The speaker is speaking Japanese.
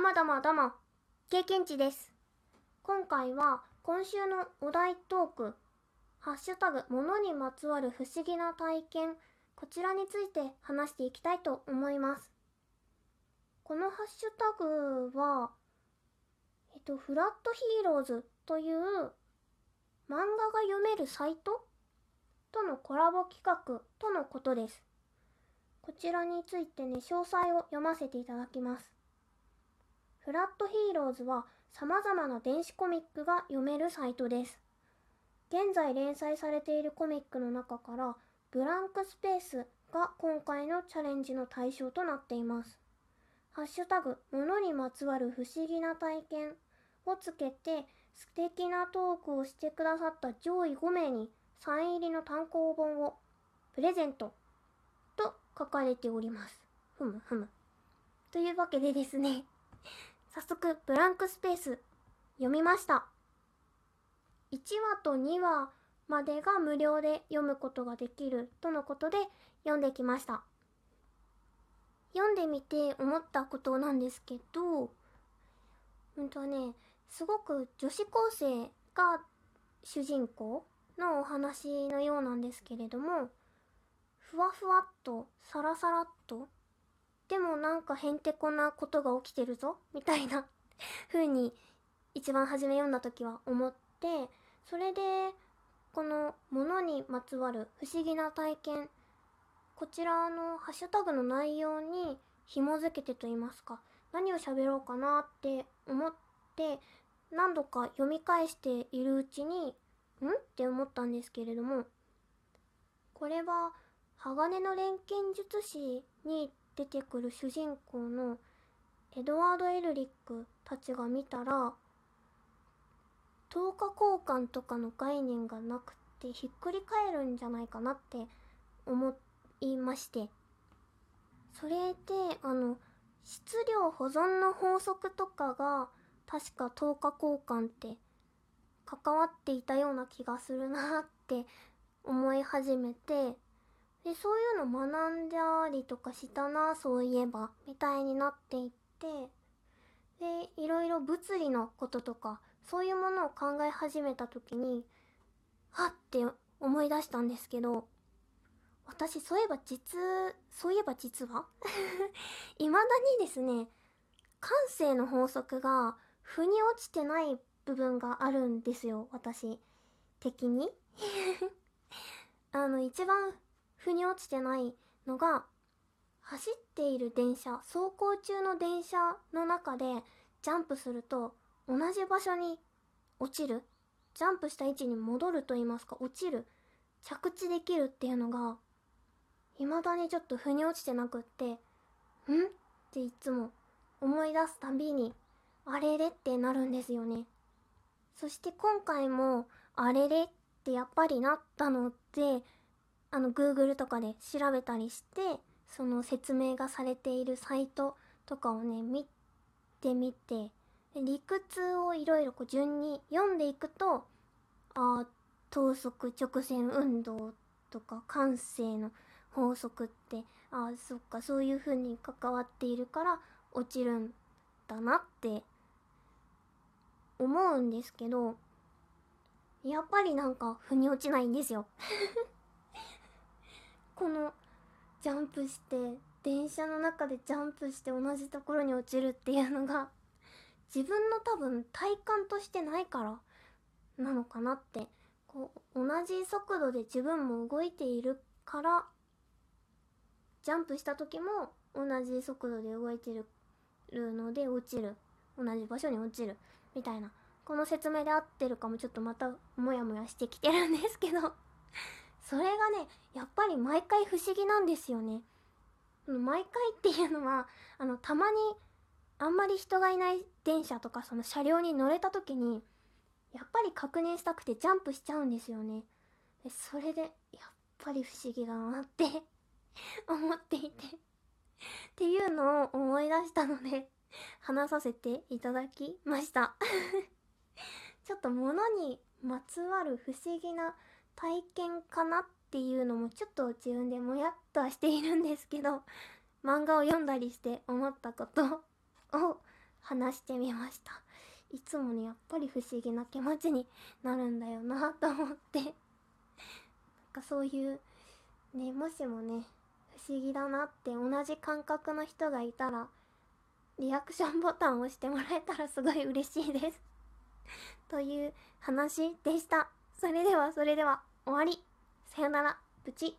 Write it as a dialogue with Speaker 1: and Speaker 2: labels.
Speaker 1: どもどもども、経験値です。今回は今週のお題トーク、ハッシュタグ、物にまつわる不思議な体験、こちらについて話していきたいと思います。このハッシュタグは、えっと、フラットヒーローズという漫画が読めるサイト？とのコラボ企画とのことです。こちらについてね、詳細を読ませていただきます。フラットヒーローズは様々な電子コミックが読めるサイトです。現在連載されているコミックの中から、ブランクスペースが今回のチャレンジの対象となっています。ハッシュタグ、物にまつわる不思議な体験をつけて、素敵なトークをしてくださった上位5名にサイン入りの単行本をプレゼントと書かれております。ふむふむ。というわけでですね、早速ブランクスペース読みました。1話と2話までが無料で読むことができるとのことで読んできました。読んでみて思ったことなんですけど、うんとね、すごく女子高生が主人公のお話のようなんですけれども、ふわふわっとサラサラっとでもなんかへんてこなことが起きてるぞみたいな 風に一番初め読んだ時は思ってそれでこの物にまつわる不思議な体験こちらのハッシュタグの内容に紐づけてと言いますか何を喋ろうかなって思って何度か読み返しているうちにん？って思ったんですけれどもこれは鋼の錬金術師に出てくる主人公のエドワード・エルリックたちが見たら10日交換とかの概念がなくてひっくり返るんじゃないかなって思いまして。それであの質量保存の法則とかが確か10日交換って関わっていたような気がするなって思い始めてでそういうの学んだりとかしたなそういえばみたいになっていってでいろいろ物理のこととかそういうものを考え始めた時にはって思い出したんですけど私そういえば実そういえば実は？未だにですね感性の法則が腑に落ちてない部分があるんですよ私的に。あの一番腑に落ちてないのが走っている電車走行中の電車の中でジャンプすると同じ場所に落ちる。ジャンプした位置に戻ると言いますか落ちる。着地できるっていうのが未だにちょっと腑に落ちてなくってん？っていつも思い出すたびにあれれってなるんですよね。そして今回もあれれってやっぱりなったのであの Google とかで調べたりしてその説明がされているサイトとかをね見てみて理屈をいろいろ順に読んでいくとあ等速直線運動とか感性の法則ってあそっかそういう風に関わっているから落ちるんだなって思うんですけどやっぱりなんか腑に落ちないんですよ。ジャンプして電車の中でジャンプして同じところに落ちるっていうのが自分の多分体感としてないからなのかなって。こう同じ速度で自分も動いているからジャンプした時も同じ速度で動いてるので落ちる。同じ場所に落ちる。みたいな。この説明で合ってるかもちょっとまたモヤモヤしてきてるんですけど。それがねやっぱり毎回不思議なんですよね。毎回っていうのはあのたまにあんまり人がいない電車とかその車両に乗れた時にやっぱり確認したくてジャンプしちゃうんですよね。でそれでやっぱり不思議だなって 思っていて。っていうのを思い出したので話させていただきました。ちょっと物にまつわる不思議な体験かなっていうのもちょっと自分でもやっとはしているんですけど 漫画を読んだりして思ったことを話してみました。いつもねやっぱり不思議な気持ちになるんだよなと思って。なんかそういうねもしもね不思議だなって同じ感覚の人がいたらリアクションボタンを押してもらえたらすごい嬉しいです。という話でした。それではそれでは。終わり。さよなら。プチ